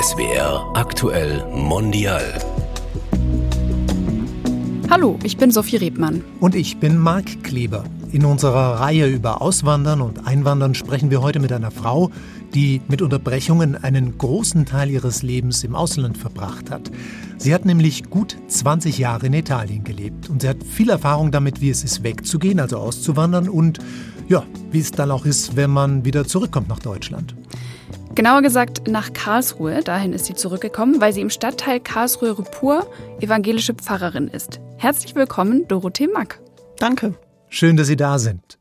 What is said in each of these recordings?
SWR aktuell mondial. Hallo, ich bin Sophie Rebmann. Und ich bin Marc Kleber. In unserer Reihe über Auswandern und Einwandern sprechen wir heute mit einer Frau, die mit Unterbrechungen einen großen Teil ihres Lebens im Ausland verbracht hat. Sie hat nämlich gut 20 Jahre in Italien gelebt und sie hat viel Erfahrung damit, wie es ist, wegzugehen, also auszuwandern und ja, wie es dann auch ist, wenn man wieder zurückkommt nach Deutschland. Genauer gesagt nach Karlsruhe. Dahin ist sie zurückgekommen, weil sie im Stadtteil Karlsruhe-Rupur evangelische Pfarrerin ist. Herzlich willkommen, Dorothee Mack. Danke. Schön, dass Sie da sind.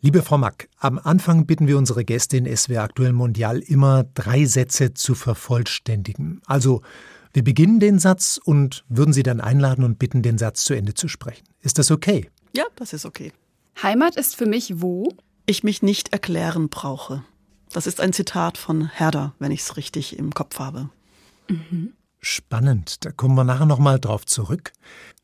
Liebe Frau Mack, am Anfang bitten wir unsere Gäste in SWR Aktuell Mondial immer drei Sätze zu vervollständigen. Also, wir beginnen den Satz und würden Sie dann einladen und bitten, den Satz zu Ende zu sprechen. Ist das okay? Ja, das ist okay. Heimat ist für mich wo? Ich mich nicht erklären brauche. Das ist ein Zitat von Herder, wenn ich es richtig im Kopf habe. Mhm. Spannend, da kommen wir nachher nochmal drauf zurück.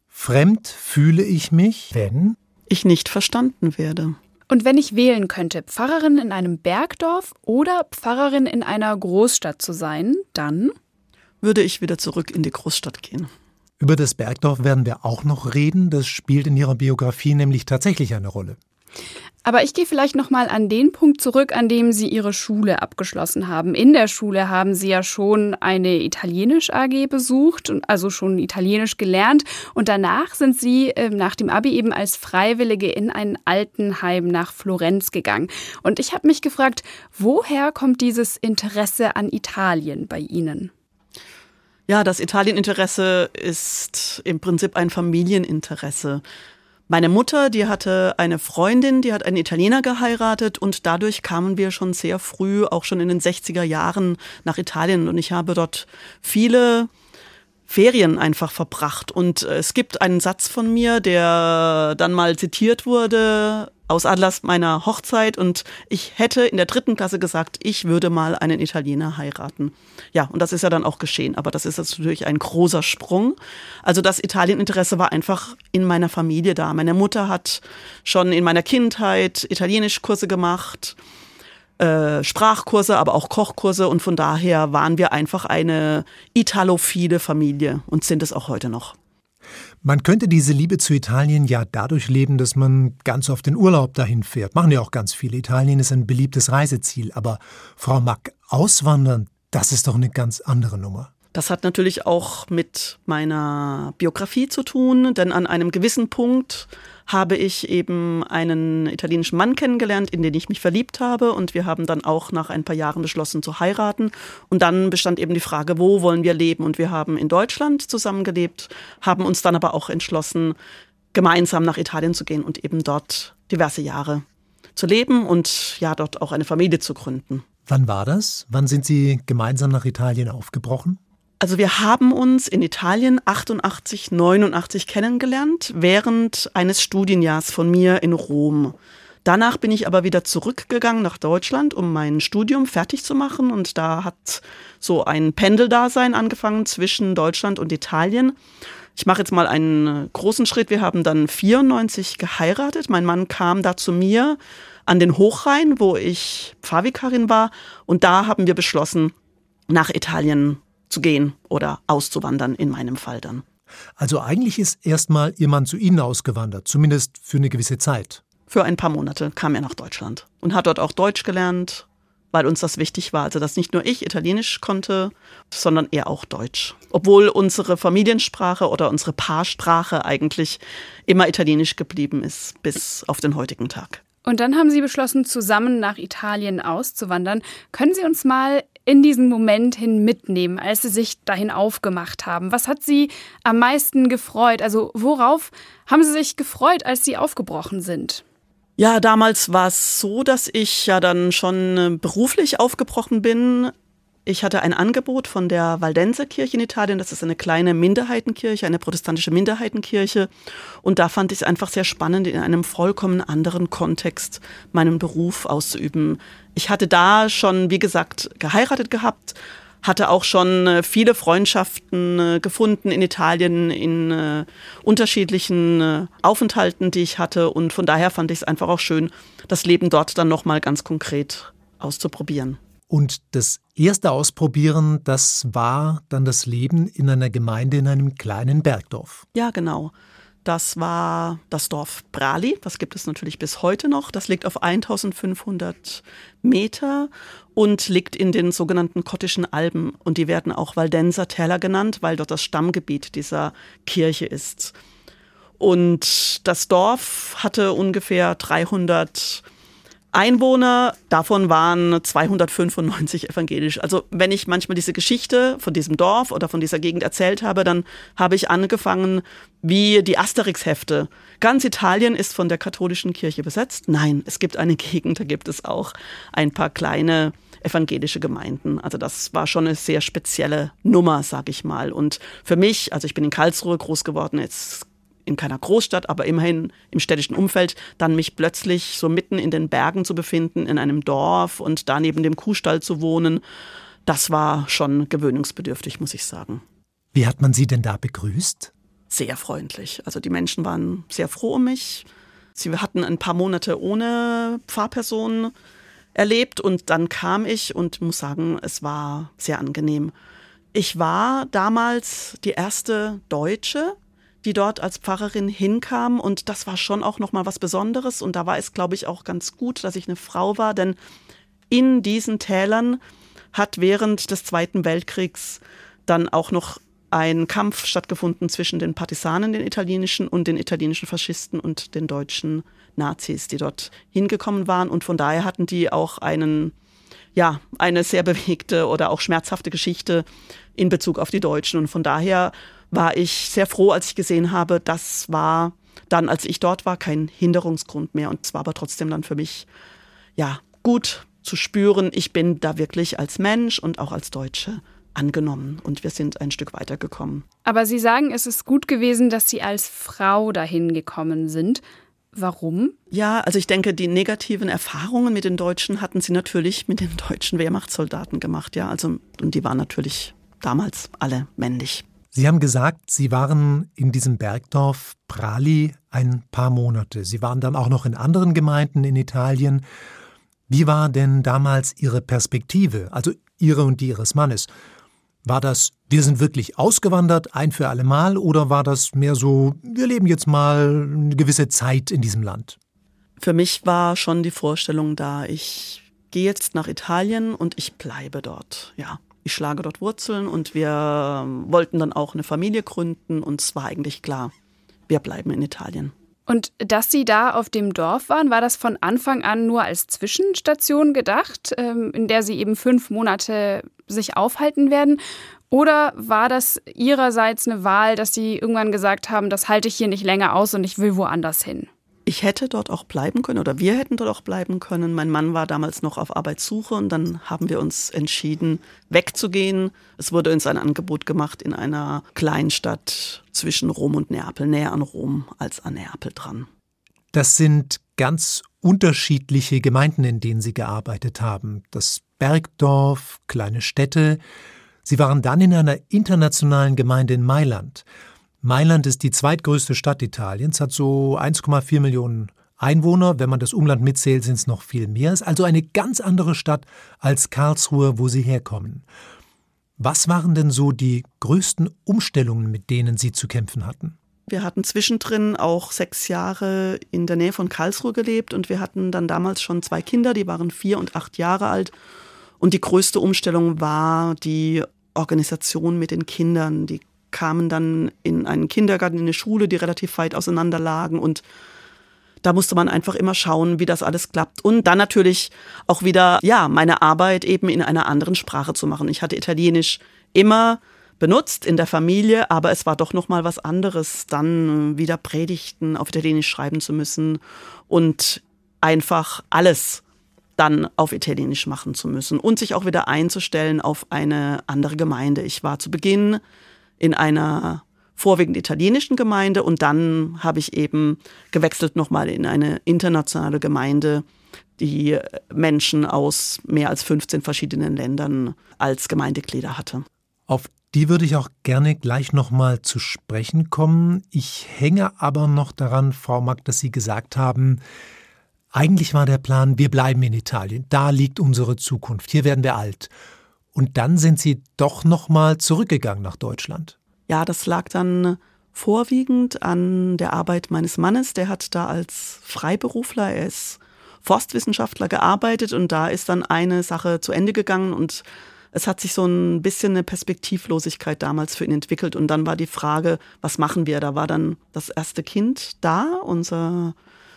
Fremd fühle ich mich, wenn ich nicht verstanden werde. Und wenn ich wählen könnte, Pfarrerin in einem Bergdorf oder Pfarrerin in einer Großstadt zu sein, dann würde ich wieder zurück in die Großstadt gehen. Über das Bergdorf werden wir auch noch reden. Das spielt in Ihrer Biografie nämlich tatsächlich eine Rolle. Aber ich gehe vielleicht noch mal an den Punkt zurück, an dem Sie Ihre Schule abgeschlossen haben. In der Schule haben Sie ja schon eine Italienisch AG besucht, also schon Italienisch gelernt. Und danach sind Sie äh, nach dem Abi eben als Freiwillige in ein Altenheim nach Florenz gegangen. Und ich habe mich gefragt, woher kommt dieses Interesse an Italien bei Ihnen? Ja, das Italieninteresse ist im Prinzip ein Familieninteresse. Meine Mutter, die hatte eine Freundin, die hat einen Italiener geheiratet und dadurch kamen wir schon sehr früh, auch schon in den 60er Jahren nach Italien und ich habe dort viele Ferien einfach verbracht. Und äh, es gibt einen Satz von mir, der dann mal zitiert wurde aus Anlass meiner Hochzeit und ich hätte in der dritten Klasse gesagt, ich würde mal einen Italiener heiraten. Ja, und das ist ja dann auch geschehen, aber das ist jetzt natürlich ein großer Sprung. Also das Italieninteresse war einfach in meiner Familie da. Meine Mutter hat schon in meiner Kindheit Italienischkurse gemacht. Äh, Sprachkurse, aber auch Kochkurse und von daher waren wir einfach eine italophile Familie und sind es auch heute noch. Man könnte diese Liebe zu Italien ja dadurch leben, dass man ganz oft in Urlaub dahin fährt. Machen ja auch ganz viele. Italien ist ein beliebtes Reiseziel. Aber Frau Mack, auswandern, das ist doch eine ganz andere Nummer. Das hat natürlich auch mit meiner Biografie zu tun, denn an einem gewissen Punkt habe ich eben einen italienischen Mann kennengelernt, in den ich mich verliebt habe. Und wir haben dann auch nach ein paar Jahren beschlossen zu heiraten. Und dann bestand eben die Frage, wo wollen wir leben? Und wir haben in Deutschland zusammengelebt, haben uns dann aber auch entschlossen, gemeinsam nach Italien zu gehen und eben dort diverse Jahre zu leben und ja, dort auch eine Familie zu gründen. Wann war das? Wann sind Sie gemeinsam nach Italien aufgebrochen? Also wir haben uns in Italien 88, 89 kennengelernt, während eines Studienjahrs von mir in Rom. Danach bin ich aber wieder zurückgegangen nach Deutschland, um mein Studium fertig zu machen. Und da hat so ein Pendeldasein angefangen zwischen Deutschland und Italien. Ich mache jetzt mal einen großen Schritt. Wir haben dann 94 geheiratet. Mein Mann kam da zu mir an den Hochrhein, wo ich Pfarrvikarin war. Und da haben wir beschlossen, nach Italien zu gehen oder auszuwandern in meinem Fall dann. Also eigentlich ist erstmal Ihr Mann zu Ihnen ausgewandert, zumindest für eine gewisse Zeit. Für ein paar Monate kam er nach Deutschland und hat dort auch Deutsch gelernt, weil uns das wichtig war. Also dass nicht nur ich Italienisch konnte, sondern er auch Deutsch. Obwohl unsere Familiensprache oder unsere Paarsprache eigentlich immer Italienisch geblieben ist, bis auf den heutigen Tag. Und dann haben Sie beschlossen, zusammen nach Italien auszuwandern. Können Sie uns mal in diesen Moment hin mitnehmen, als Sie sich dahin aufgemacht haben? Was hat Sie am meisten gefreut? Also worauf haben Sie sich gefreut, als Sie aufgebrochen sind? Ja, damals war es so, dass ich ja dann schon äh, beruflich aufgebrochen bin. Ich hatte ein Angebot von der Valdenser-Kirche in Italien. Das ist eine kleine Minderheitenkirche, eine protestantische Minderheitenkirche. Und da fand ich es einfach sehr spannend, in einem vollkommen anderen Kontext meinen Beruf auszuüben. Ich hatte da schon, wie gesagt, geheiratet gehabt, hatte auch schon äh, viele Freundschaften äh, gefunden in Italien in äh, unterschiedlichen Aufenthalten, die ich hatte und von daher fand ich es einfach auch schön, das Leben dort dann noch mal ganz konkret auszuprobieren. Und das erste Ausprobieren, das war dann das Leben in einer Gemeinde in einem kleinen Bergdorf. Ja, genau. Das war das Dorf Brali. Das gibt es natürlich bis heute noch. Das liegt auf 1500 Meter und liegt in den sogenannten Kottischen Alpen. Und die werden auch Waldenser Täler genannt, weil dort das Stammgebiet dieser Kirche ist. Und das Dorf hatte ungefähr 300 Einwohner, davon waren 295 evangelisch. Also wenn ich manchmal diese Geschichte von diesem Dorf oder von dieser Gegend erzählt habe, dann habe ich angefangen wie die Asterix-Hefte. Ganz Italien ist von der katholischen Kirche besetzt. Nein, es gibt eine Gegend, da gibt es auch ein paar kleine evangelische Gemeinden. Also das war schon eine sehr spezielle Nummer, sag ich mal. Und für mich, also ich bin in Karlsruhe groß geworden, jetzt in keiner Großstadt, aber immerhin im städtischen Umfeld, dann mich plötzlich so mitten in den Bergen zu befinden, in einem Dorf und da neben dem Kuhstall zu wohnen, das war schon gewöhnungsbedürftig, muss ich sagen. Wie hat man Sie denn da begrüßt? Sehr freundlich. Also die Menschen waren sehr froh um mich. Sie hatten ein paar Monate ohne Pfarrperson erlebt und dann kam ich und muss sagen, es war sehr angenehm. Ich war damals die erste Deutsche, die dort als Pfarrerin hinkam. Und das war schon auch nochmal was Besonderes. Und da war es, glaube ich, auch ganz gut, dass ich eine Frau war, denn in diesen Tälern hat während des Zweiten Weltkriegs dann auch noch ein Kampf stattgefunden zwischen den Partisanen, den italienischen, und den italienischen Faschisten und den deutschen Nazis, die dort hingekommen waren. Und von daher hatten die auch einen, ja, eine sehr bewegte oder auch schmerzhafte Geschichte in Bezug auf die Deutschen. Und von daher war ich sehr froh, als ich gesehen habe, das war dann, als ich dort war, kein Hinderungsgrund mehr. Und es war aber trotzdem dann für mich, ja, gut zu spüren, ich bin da wirklich als Mensch und auch als Deutsche angenommen und wir sind ein Stück weitergekommen. Aber Sie sagen, es ist gut gewesen, dass Sie als Frau dahin gekommen sind. Warum? Ja, also ich denke, die negativen Erfahrungen mit den Deutschen hatten sie natürlich mit den deutschen Wehrmachtssoldaten gemacht, ja. Also, und die waren natürlich damals alle männlich. Sie haben gesagt, Sie waren in diesem Bergdorf Prali ein paar Monate. Sie waren dann auch noch in anderen Gemeinden in Italien. Wie war denn damals Ihre Perspektive, also Ihre und die Ihres Mannes? War das, wir sind wirklich ausgewandert, ein für alle Mal, oder war das mehr so, wir leben jetzt mal eine gewisse Zeit in diesem Land? Für mich war schon die Vorstellung da, ich gehe jetzt nach Italien und ich bleibe dort, ja ich schlage dort Wurzeln und wir wollten dann auch eine Familie gründen und es war eigentlich klar, wir bleiben in Italien. Und dass Sie da auf dem Dorf waren, war das von Anfang an nur als Zwischenstation gedacht, ähm, in der Sie eben fünf Monate sich aufhalten werden? Oder war das Ihrerseits eine Wahl, dass Sie irgendwann gesagt haben, das halte ich hier nicht länger aus und ich will woanders hin? Ich hätte dort auch bleiben können oder wir hätten dort auch bleiben können. Mein Mann war damals noch auf Arbeitssuche und dann haben wir uns entschieden, wegzugehen. Es wurde uns ein Angebot gemacht in einer Kleinstadt zwischen Rom und Neapel, näher an Rom als an Neapel dran. Das sind ganz unterschiedliche Gemeinden, in denen Sie gearbeitet haben. Das Bergdorf, kleine Städte. Sie waren dann in einer internationalen Gemeinde in Mailand. Mailand ist die zweitgrößte Stadt Italiens, hat so 1,4 Millionen Einwohner. Wenn man das Umland mitzählt, sind es noch viel mehr. Ist also eine ganz andere Stadt als Karlsruhe, wo Sie herkommen. Was waren denn so die größten Umstellungen, mit denen Sie zu kämpfen hatten? Wir hatten zwischendrin auch sechs Jahre in der Nähe von Karlsruhe gelebt und wir hatten dann damals schon zwei Kinder, die waren vier und acht Jahre alt. Und die größte Umstellung war die Organisation mit den Kindern. Die kamen dann in einen Kindergarten, in eine Schule, die relativ weit auseinander lagen und da musste man einfach immer schauen, wie das alles klappt. Und dann natürlich auch wieder, ja, meine Arbeit eben in einer anderen Sprache zu machen. Ich hatte Italienisch immer benutzt in der Familie, aber es war doch noch mal was anderes, dann wieder Predigten auf Italienisch schreiben zu müssen und einfach alles dann auf Italienisch machen zu müssen und sich auch wieder einzustellen auf eine andere Gemeinde. Ich war zu Beginn in einer vorwiegend italienischen Gemeinde und dann habe ich eben gewechselt nochmal in eine internationale Gemeinde, die Menschen aus mehr als 15 verschiedenen Ländern als Gemeindeglieder hatte. Auf die würde ich auch gerne gleich nochmal zu sprechen kommen. Ich hänge aber noch daran, Frau Mack, dass Sie gesagt haben, Eigentlich war der Plan, wir bleiben in Italien, da liegt unsere Zukunft, hier werden wir alt. Und dann sind Sie doch nochmal zurückgegangen nach Deutschland. Ja, das lag dann vorwiegend an der Arbeit meines Mannes. Der hat da als Freiberufler, er ist Forstwissenschaftler gearbeitet und da ist dann eine Sache zu Ende gegangen und es hat sich so ein bisschen eine Perspektivlosigkeit damals für ihn entwickelt und dann war die Frage, was machen wir? Da war dann das erste Kind da, unser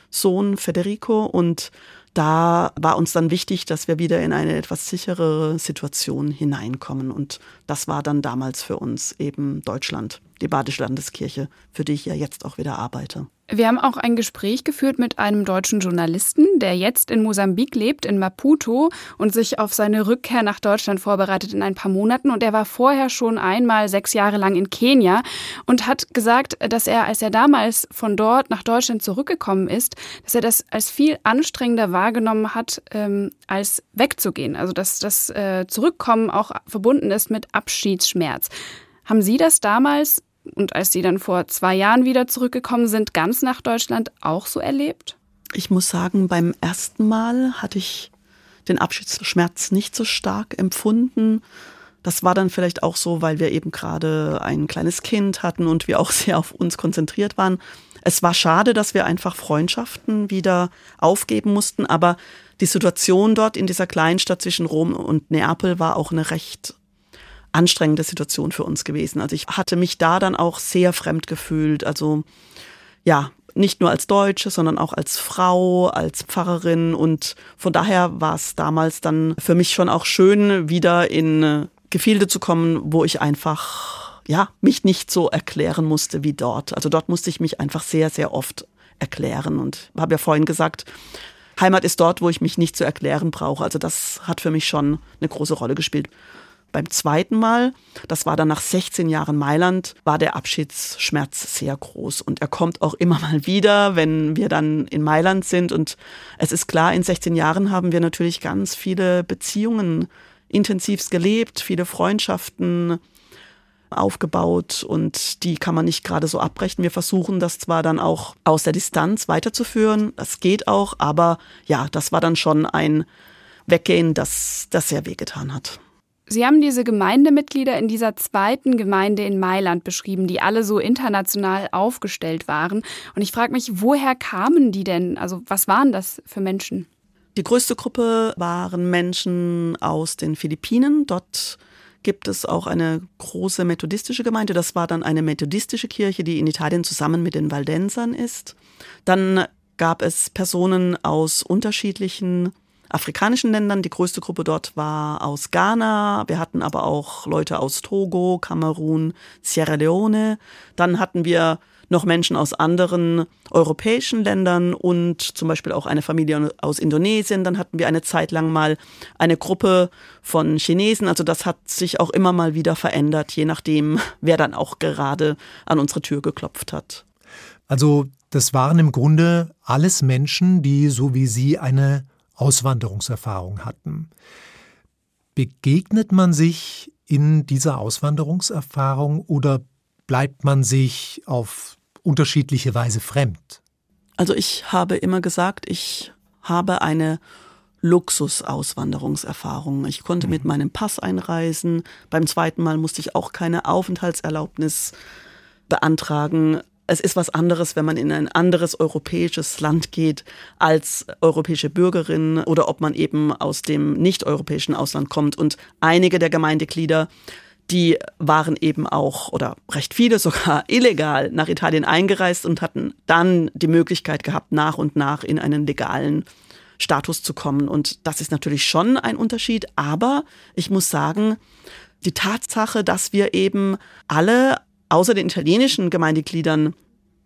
Sohn Federico und da war uns dann wichtig, dass wir wieder in eine etwas sichere Situation hineinkommen. Und das war dann damals für uns eben Deutschland, die Badische Landeskirche, für die ich ja jetzt auch wieder arbeite. Wir haben auch ein Gespräch geführt mit einem deutschen Journalisten, der jetzt in Mosambik lebt, in Maputo und sich auf seine Rückkehr nach Deutschland vorbereitet in ein paar Monaten. Und er war vorher schon einmal sechs Jahre lang in Kenia und hat gesagt, dass er, als er damals von dort nach Deutschland zurückgekommen ist, dass er das als viel anstrengender wahrgenommen hat, ähm, als wegzugehen. Also dass das äh, Zurückkommen auch verbunden ist mit Abschiedsschmerz. Haben Sie das damals und als Sie dann vor zwei Jahren wieder zurückgekommen sind, ganz nach Deutschland auch so erlebt? Ich muss sagen, beim ersten Mal hatte ich den Abschiedsschmerz nicht so stark empfunden. Das war dann vielleicht auch so, weil wir eben gerade ein kleines Kind hatten und wir auch sehr auf uns konzentriert waren. Es war schade, dass wir einfach Freundschaften wieder aufgeben mussten, aber die Situation dort in dieser Kleinstadt zwischen Rom und Neapel war auch eine recht anstrengende Situation für uns gewesen. Also ich hatte mich da dann auch sehr fremd gefühlt. Also ja, nicht nur als Deutsche, sondern auch als Frau, als Pfarrerin. Und von daher war es damals dann für mich schon auch schön, wieder in Gefilde zu kommen, wo ich einfach, ja, mich nicht so erklären musste wie dort. Also dort musste ich mich einfach sehr, sehr oft erklären. Und habe ja vorhin gesagt, Heimat ist dort, wo ich mich nicht zu erklären brauche. Also das hat für mich schon eine große Rolle gespielt. Beim zweiten Mal, das war dann nach 16 Jahren Mailand, war der Abschiedsschmerz sehr groß. Und er kommt auch immer mal wieder, wenn wir dann in Mailand sind. Und es ist klar, in 16 Jahren haben wir natürlich ganz viele Beziehungen intensivst gelebt, viele Freundschaften aufgebaut und die kann man nicht gerade so abbrechen. Wir versuchen das zwar dann auch aus der Distanz weiterzuführen, das geht auch, aber ja, das war dann schon ein Weggehen, das, das sehr wehgetan hat. Sie haben diese Gemeindemitglieder in dieser zweiten Gemeinde in Mailand beschrieben, die alle so international aufgestellt waren. Und ich frage mich, woher kamen die denn? Also was waren das für Menschen? Die größte Gruppe waren Menschen aus den Philippinen. Dort gibt es auch eine große methodistische Gemeinde. Das war dann eine methodistische Kirche, die in Italien zusammen mit den Valdensern ist. Dann gab es Personen aus unterschiedlichen afrikanischen Ländern. Die größte Gruppe dort war aus Ghana. Wir hatten aber auch Leute aus Togo, Kamerun, Sierra Leone. Dann hatten wir noch Menschen aus anderen europäischen Ländern und zum Beispiel auch eine Familie aus Indonesien. Dann hatten wir eine Zeit lang mal eine Gruppe von Chinesen. Also das hat sich auch immer mal wieder verändert, je nachdem, wer dann auch gerade an unsere Tür geklopft hat. Also das waren im Grunde alles Menschen, die so wie Sie eine Auswanderungserfahrung hatten. Begegnet man sich in dieser Auswanderungserfahrung oder bleibt man sich auf unterschiedliche Weise fremd? Also ich habe immer gesagt, ich habe eine Luxusauswanderungserfahrung. Ich konnte mit mhm. meinem Pass einreisen. Beim zweiten Mal musste ich auch keine Aufenthaltserlaubnis beantragen es ist was anderes, wenn man in ein anderes europäisches Land geht als europäische Bürgerin oder ob man eben aus dem nicht-europäischen Ausland kommt. Und einige der Gemeindeglieder, die waren eben auch oder recht viele sogar illegal nach Italien eingereist und hatten dann die Möglichkeit gehabt, nach und nach in einen legalen Status zu kommen. Und das ist natürlich schon ein Unterschied. Aber ich muss sagen, die Tatsache, dass wir eben alle außer den italienischen Gemeindegliedern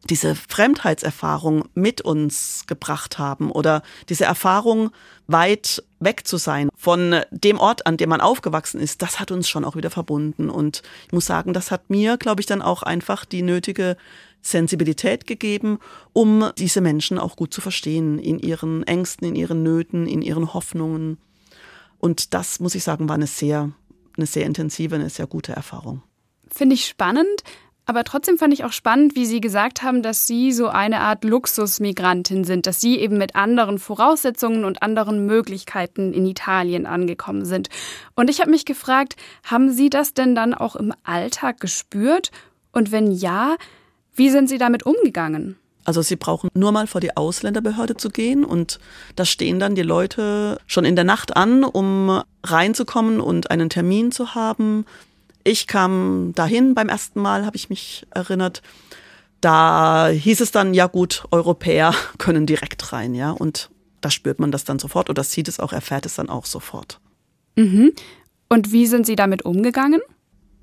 diese Fremdheitserfahrung mit uns gebracht haben oder diese Erfahrung weit weg zu sein von dem Ort, an dem man aufgewachsen ist, das hat uns schon auch wieder verbunden. Und ich muss sagen, das hat mir, glaube ich, dann auch einfach die nötige Sensibilität gegeben, um diese Menschen auch gut zu verstehen in ihren Ängsten, in ihren Nöten, in ihren Hoffnungen. Und das, muss ich sagen, war eine sehr, eine sehr intensive, eine sehr gute Erfahrung. Finde ich spannend. Aber trotzdem fand ich auch spannend, wie Sie gesagt haben, dass Sie so eine Art Luxusmigrantin sind, dass Sie eben mit anderen Voraussetzungen und anderen Möglichkeiten in Italien angekommen sind. Und ich habe mich gefragt, haben Sie das denn dann auch im Alltag gespürt? Und wenn ja, wie sind Sie damit umgegangen? Also sie brauchen nur mal vor die Ausländerbehörde zu gehen und da stehen dann die Leute schon in der Nacht an, um reinzukommen und einen Termin zu haben. Ich kam dahin beim ersten Mal, habe ich mich erinnert. Da hieß es dann, ja gut, Europäer können direkt rein, ja. Und da spürt man das dann sofort oder sieht es auch, erfährt es dann auch sofort. Mhm. Und wie sind Sie damit umgegangen?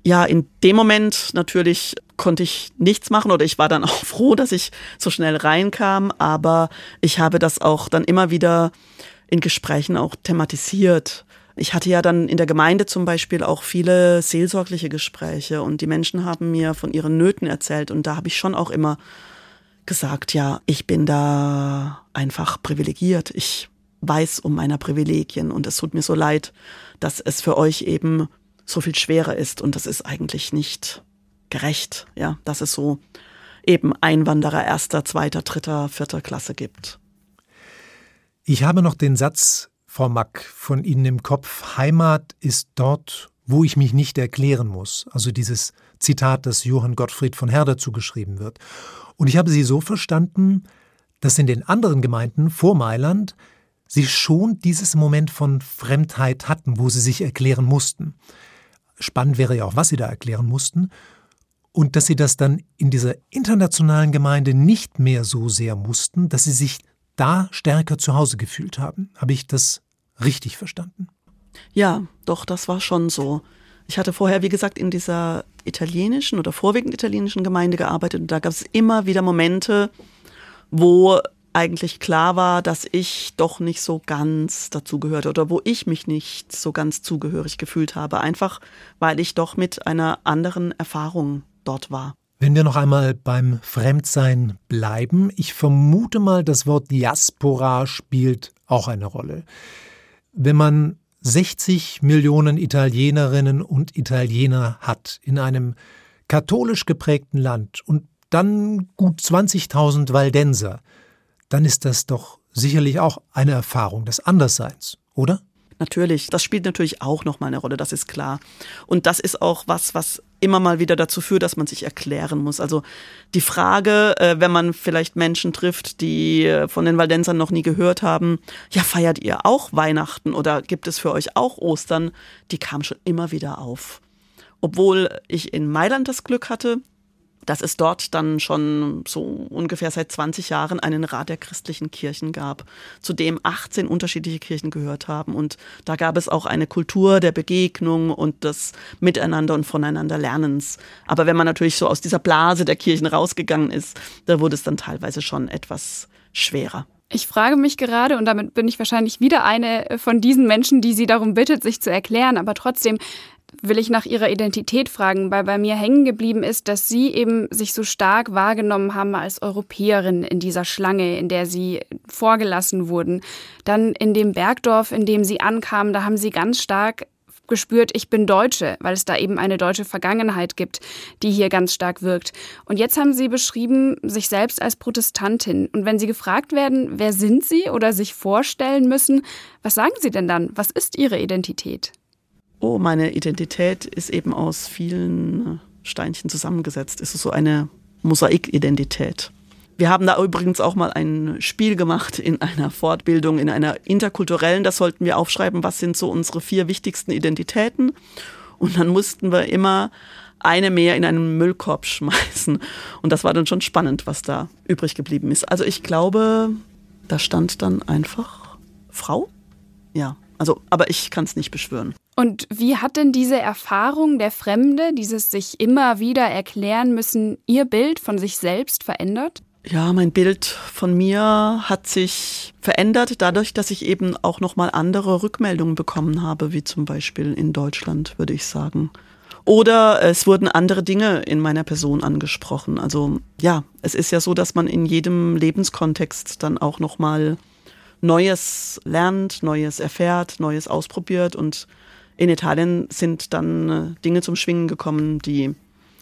Ja, in dem Moment natürlich konnte ich nichts machen oder ich war dann auch froh, dass ich so schnell reinkam, aber ich habe das auch dann immer wieder in Gesprächen auch thematisiert. Ich hatte ja dann in der Gemeinde zum Beispiel auch viele seelsorgliche Gespräche und die Menschen haben mir von ihren Nöten erzählt und da habe ich schon auch immer gesagt, ja, ich bin da einfach privilegiert. Ich weiß um meiner Privilegien und es tut mir so leid, dass es für euch eben so viel schwerer ist und das ist eigentlich nicht gerecht, ja, dass es so eben Einwanderer erster, zweiter, dritter, vierter Klasse gibt. Ich habe noch den Satz Frau Mack, von Ihnen im Kopf, Heimat ist dort, wo ich mich nicht erklären muss. Also dieses Zitat, das Johann Gottfried von Herder zugeschrieben wird. Und ich habe Sie so verstanden, dass in den anderen Gemeinden vor Mailand Sie schon dieses Moment von Fremdheit hatten, wo Sie sich erklären mussten. Spannend wäre ja auch, was Sie da erklären mussten. Und dass Sie das dann in dieser internationalen Gemeinde nicht mehr so sehr mussten, dass Sie sich da stärker zu Hause gefühlt haben. Habe ich das richtig verstanden? Ja, doch, das war schon so. Ich hatte vorher, wie gesagt, in dieser italienischen oder vorwiegend italienischen Gemeinde gearbeitet und da gab es immer wieder Momente, wo eigentlich klar war, dass ich doch nicht so ganz dazugehörte oder wo ich mich nicht so ganz zugehörig gefühlt habe, einfach weil ich doch mit einer anderen Erfahrung dort war. Wenn wir noch einmal beim Fremdsein bleiben, ich vermute mal, das Wort Diaspora spielt auch eine Rolle. Wenn man 60 Millionen Italienerinnen und Italiener hat in einem katholisch geprägten Land und dann gut 20.000 Waldenser, dann ist das doch sicherlich auch eine Erfahrung des Andersseins, oder? Natürlich, das spielt natürlich auch noch mal eine Rolle, das ist klar. Und das ist auch was, was immer mal wieder dazu führt, dass man sich erklären muss. Also die Frage, äh, wenn man vielleicht Menschen trifft, die äh, von den Waldensern noch nie gehört haben, ja, feiert ihr auch Weihnachten oder gibt es für euch auch Ostern, die kam schon immer wieder auf. Obwohl ich in Mailand das Glück hatte, dass es dort dann schon so ungefähr seit 20 Jahren einen Rat der christlichen Kirchen gab, zu dem 18 unterschiedliche Kirchen gehört haben. Und da gab es auch eine Kultur der Begegnung und des Miteinander und voneinander Lernens. Aber wenn man natürlich so aus dieser Blase der Kirchen rausgegangen ist, da wurde es dann teilweise schon etwas schwerer. Ich frage mich gerade, und damit bin ich wahrscheinlich wieder eine von diesen Menschen, die sie darum bittet, sich zu erklären, aber trotzdem, will ich nach ihrer Identität fragen, weil bei mir hängen geblieben ist, dass sie eben sich so stark wahrgenommen haben als Europäerin in dieser Schlange, in der sie vorgelassen wurden. Dann in dem Bergdorf, in dem sie ankamen, da haben sie ganz stark gespürt, ich bin Deutsche, weil es da eben eine deutsche Vergangenheit gibt, die hier ganz stark wirkt. Und jetzt haben Sie beschrieben, sich selbst als Protestantin. Und wenn Sie gefragt werden, wer sind Sie oder sich vorstellen müssen, was sagen Sie denn dann? Was ist Ihre Identität? Oh, meine Identität ist eben aus vielen Steinchen zusammengesetzt. Es ist so eine Mosaikidentität. Wir haben da übrigens auch mal ein Spiel gemacht in einer Fortbildung, in einer interkulturellen. Da sollten wir aufschreiben, was sind so unsere vier wichtigsten Identitäten. Und dann mussten wir immer eine mehr in einen Müllkorb schmeißen. Und das war dann schon spannend, was da übrig geblieben ist. Also ich glaube, da stand dann einfach Frau. Ja, also, aber ich kann es nicht beschwören. Und wie hat denn diese Erfahrung der Fremde, dieses sich immer wieder erklären müssen, Ihr Bild von sich selbst verändert? Ja, mein Bild von mir hat sich verändert dadurch, dass ich eben auch nochmal andere Rückmeldungen bekommen habe, wie zum Beispiel in Deutschland, würde ich sagen. Oder es wurden andere Dinge in meiner Person angesprochen. Also ja, es ist ja so, dass man in jedem Lebenskontext dann auch nochmal Neues lernt, Neues erfährt, Neues ausprobiert und in Italien sind dann äh, Dinge zum Schwingen gekommen, die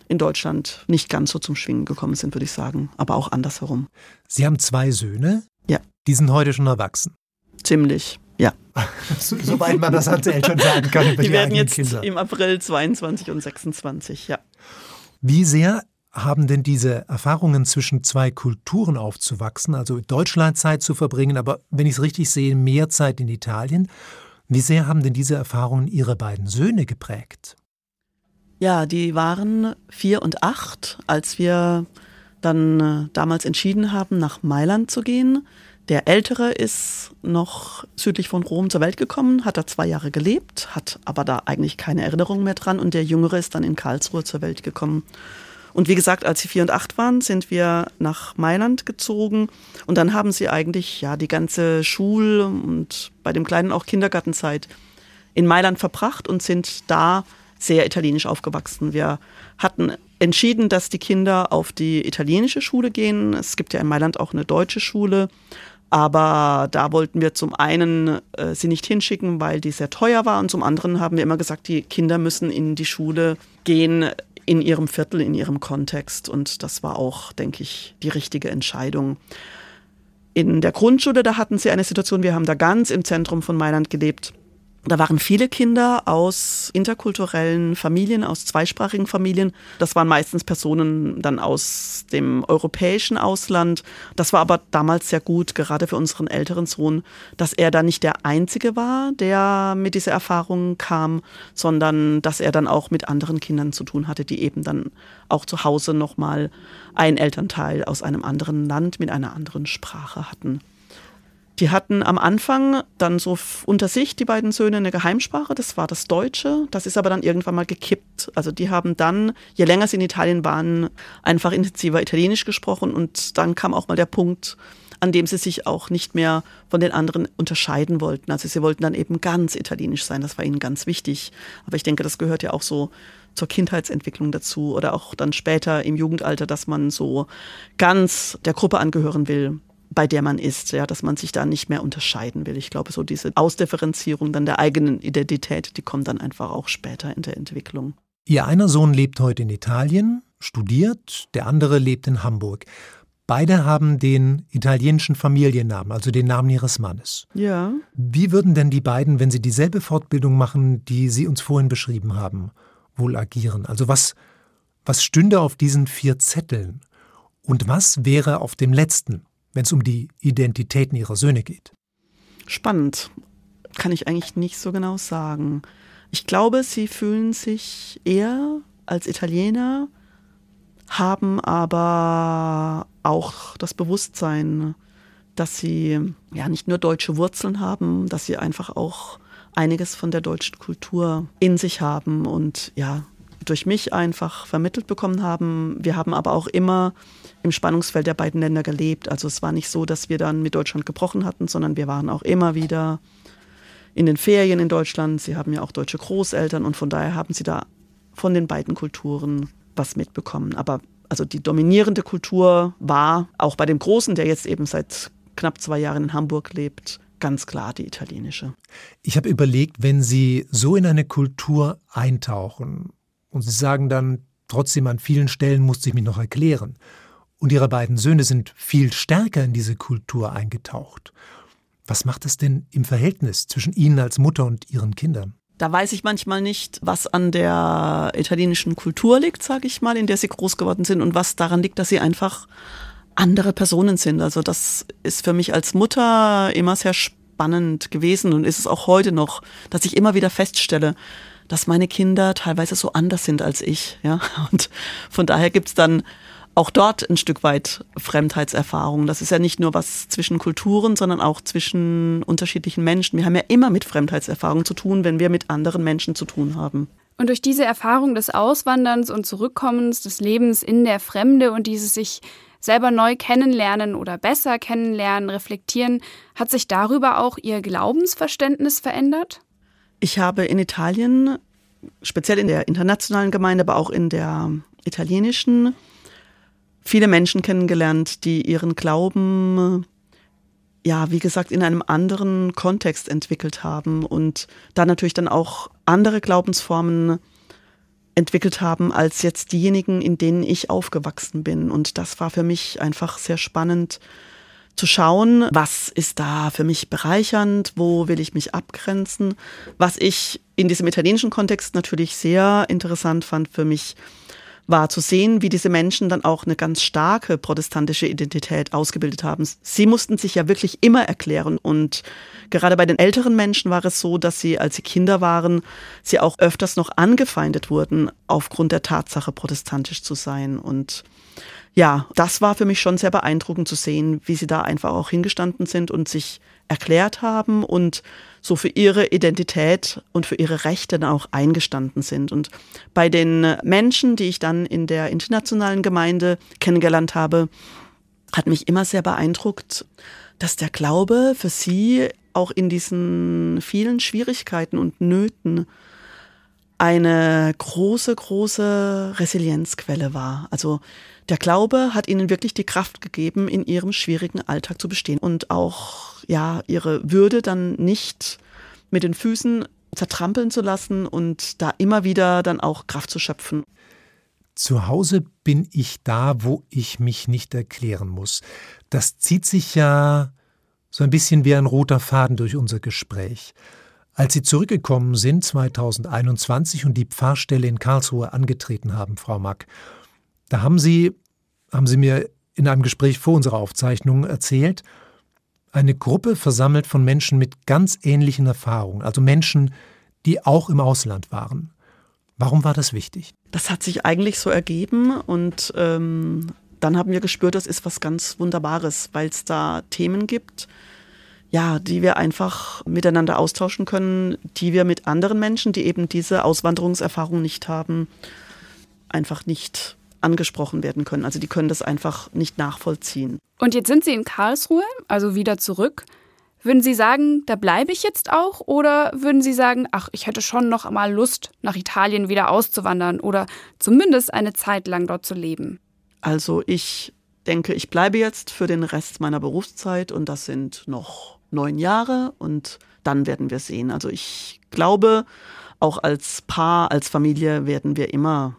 in Deutschland nicht ganz so zum Schwingen gekommen sind, würde ich sagen, aber auch andersherum. Sie haben zwei Söhne? Ja. Die sind heute schon erwachsen? Ziemlich, ja. so, soweit man das als Eltern sagen kann. Über die, die werden jetzt Kinder. im April 22 und 26, ja. Wie sehr haben denn diese Erfahrungen zwischen zwei Kulturen aufzuwachsen, also in Deutschland Zeit zu verbringen, aber wenn ich es richtig sehe, mehr Zeit in Italien, wie sehr haben denn diese Erfahrungen Ihre beiden Söhne geprägt? Ja, die waren vier und acht, als wir dann äh, damals entschieden haben, nach Mailand zu gehen. Der Ältere ist noch südlich von Rom zur Welt gekommen, hat da zwei Jahre gelebt, hat aber da eigentlich keine Erinnerung mehr dran und der Jüngere ist dann in Karlsruhe zur Welt gekommen. Und wie gesagt, als sie vier und acht waren, sind wir nach Mailand gezogen. Und dann haben sie eigentlich ja die ganze Schul- und bei dem Kleinen auch Kindergartenzeit in Mailand verbracht und sind da sehr italienisch aufgewachsen. Wir hatten entschieden, dass die Kinder auf die italienische Schule gehen. Es gibt ja in Mailand auch eine deutsche Schule. Aber da wollten wir zum einen äh, sie nicht hinschicken, weil die sehr teuer war. Und zum anderen haben wir immer gesagt, die Kinder müssen in die Schule gehen, in ihrem Viertel, in ihrem Kontext. Und das war auch, denke ich, die richtige Entscheidung. In der Grundschule, da hatten sie eine Situation, wir haben da ganz im Zentrum von Mailand gelebt. Da waren viele Kinder aus interkulturellen Familien, aus zweisprachigen Familien. Das waren meistens Personen dann aus dem europäischen Ausland. Das war aber damals sehr gut, gerade für unseren älteren Sohn, dass er da nicht der Einzige war, der mit dieser Erfahrung kam, sondern dass er dann auch mit anderen Kindern zu tun hatte, die eben dann auch zu Hause nochmal ein Elternteil aus einem anderen Land mit einer anderen Sprache hatten. Die hatten am Anfang dann so unter sich, die beiden Söhne, eine Geheimsprache, das war das Deutsche. Das ist aber dann irgendwann mal gekippt. Also die haben dann, je länger sie in Italien waren, einfach intensiver Italienisch gesprochen und dann kam auch mal der Punkt, an dem sie sich auch nicht mehr von den anderen unterscheiden wollten. Also sie wollten dann eben ganz italienisch sein, das war ihnen ganz wichtig. Aber ich denke, das gehört ja auch so zur Kindheitsentwicklung dazu oder auch dann später im Jugendalter, dass man so ganz der Gruppe angehören will bei der man ist, ja, dass man sich da nicht mehr unterscheiden will. Ich glaube, so diese Ausdifferenzierung dann der eigenen Identität, die kommt dann einfach auch später in der Entwicklung. Ihr einer Sohn lebt heute in Italien, studiert, der andere lebt in Hamburg. Beide haben den italienischen Familiennamen, also den Namen ihres Mannes. Ja. Wie würden denn die beiden, wenn sie dieselbe Fortbildung machen, die Sie uns vorhin beschrieben haben, wohl agieren? Also was, was stünde auf diesen vier Zetteln? Und was wäre auf dem letzten? Wenn es um die Identitäten ihrer Söhne geht? Spannend. Kann ich eigentlich nicht so genau sagen. Ich glaube, sie fühlen sich eher als Italiener, haben aber auch das Bewusstsein, dass sie ja nicht nur deutsche Wurzeln haben, dass sie einfach auch einiges von der deutschen Kultur in sich haben und ja, durch mich einfach vermittelt bekommen haben. Wir haben aber auch immer im Spannungsfeld der beiden Länder gelebt. Also es war nicht so, dass wir dann mit Deutschland gebrochen hatten, sondern wir waren auch immer wieder in den Ferien in Deutschland. Sie haben ja auch deutsche Großeltern und von daher haben sie da von den beiden Kulturen was mitbekommen. Aber also die dominierende Kultur war auch bei dem Großen, der jetzt eben seit knapp zwei Jahren in Hamburg lebt, ganz klar die italienische. Ich habe überlegt, wenn Sie so in eine Kultur eintauchen und Sie sagen dann, trotzdem an vielen Stellen musste ich mich noch erklären. Und ihre beiden Söhne sind viel stärker in diese Kultur eingetaucht. Was macht es denn im Verhältnis zwischen Ihnen als Mutter und Ihren Kindern? Da weiß ich manchmal nicht, was an der italienischen Kultur liegt, sage ich mal, in der sie groß geworden sind und was daran liegt, dass sie einfach andere Personen sind. Also das ist für mich als Mutter immer sehr spannend gewesen und ist es auch heute noch, dass ich immer wieder feststelle, dass meine Kinder teilweise so anders sind als ich. Ja? Und von daher gibt's dann auch dort ein Stück weit Fremdheitserfahrung. Das ist ja nicht nur was zwischen Kulturen, sondern auch zwischen unterschiedlichen Menschen. Wir haben ja immer mit Fremdheitserfahrung zu tun, wenn wir mit anderen Menschen zu tun haben. Und durch diese Erfahrung des Auswanderns und Zurückkommens, des Lebens in der Fremde und dieses sich selber neu kennenlernen oder besser kennenlernen, reflektieren, hat sich darüber auch Ihr Glaubensverständnis verändert? Ich habe in Italien, speziell in der internationalen Gemeinde, aber auch in der italienischen, viele Menschen kennengelernt, die ihren Glauben, ja, wie gesagt, in einem anderen Kontext entwickelt haben und da natürlich dann auch andere Glaubensformen entwickelt haben als jetzt diejenigen, in denen ich aufgewachsen bin. Und das war für mich einfach sehr spannend zu schauen, was ist da für mich bereichernd, wo will ich mich abgrenzen. Was ich in diesem italienischen Kontext natürlich sehr interessant fand für mich, war zu sehen, wie diese Menschen dann auch eine ganz starke protestantische Identität ausgebildet haben. Sie mussten sich ja wirklich immer erklären und gerade bei den älteren Menschen war es so, dass sie, als sie Kinder waren, sie auch öfters noch angefeindet wurden aufgrund der Tatsache, protestantisch zu sein und ja, das war für mich schon sehr beeindruckend zu sehen, wie sie da einfach auch hingestanden sind und sich erklärt haben und so für ihre Identität und für ihre Rechte dann auch eingestanden sind. Und bei den Menschen, die ich dann in der internationalen Gemeinde kennengelernt habe, hat mich immer sehr beeindruckt, dass der Glaube für sie auch in diesen vielen Schwierigkeiten und Nöten eine große, große Resilienzquelle war. Also der Glaube hat ihnen wirklich die Kraft gegeben, in ihrem schwierigen Alltag zu bestehen und auch ja ihre Würde dann nicht mit den Füßen zertrampeln zu lassen und da immer wieder dann auch Kraft zu schöpfen. Zu Hause bin ich da, wo ich mich nicht erklären muss. Das zieht sich ja so ein bisschen wie ein roter Faden durch unser Gespräch. Als Sie zurückgekommen sind 2021 und die Pfarrstelle in Karlsruhe angetreten haben, Frau Mack, da haben Sie, haben Sie mir in einem Gespräch vor unserer Aufzeichnung erzählt, eine Gruppe versammelt von Menschen mit ganz ähnlichen Erfahrungen, also Menschen, die auch im Ausland waren. Warum war das wichtig? Das hat sich eigentlich so ergeben und ähm, dann haben wir gespürt, das ist was ganz Wunderbares, weil es da Themen gibt, ja, die wir einfach miteinander austauschen können, die wir mit anderen Menschen, die eben diese Auswanderungserfahrung nicht haben, einfach nicht angesprochen werden können. Also die können das einfach nicht nachvollziehen. Und jetzt sind Sie in Karlsruhe, also wieder zurück. Würden Sie sagen, da bleibe ich jetzt auch? Oder würden Sie sagen, ach, ich hätte schon noch mal Lust, nach Italien wieder auszuwandern oder zumindest eine Zeit lang dort zu leben? Also ich denke, ich bleibe jetzt für den Rest meiner Berufszeit und das sind noch neun Jahre und dann werden wir sehen. Also ich glaube, auch als Paar, als Familie werden wir immer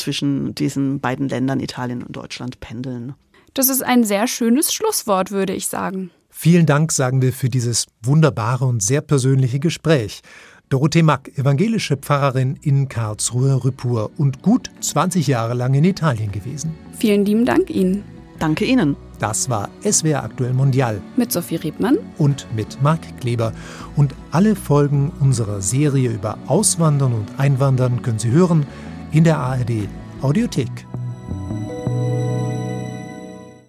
zwischen diesen beiden Ländern, Italien und Deutschland, pendeln. Das ist ein sehr schönes Schlusswort, würde ich sagen. Vielen Dank, sagen wir, für dieses wunderbare und sehr persönliche Gespräch. Dorothee Mack, evangelische Pfarrerin in Karlsruhe-Rüppur und gut 20 Jahre lang in Italien gewesen. Vielen lieben Dank Ihnen. Danke Ihnen. Das war SWR Aktuell Mondial. Mit Sophie Rebmann. Und mit Marc Kleber. Und alle Folgen unserer Serie über Auswandern und Einwandern können Sie hören in der ARD Audiothek.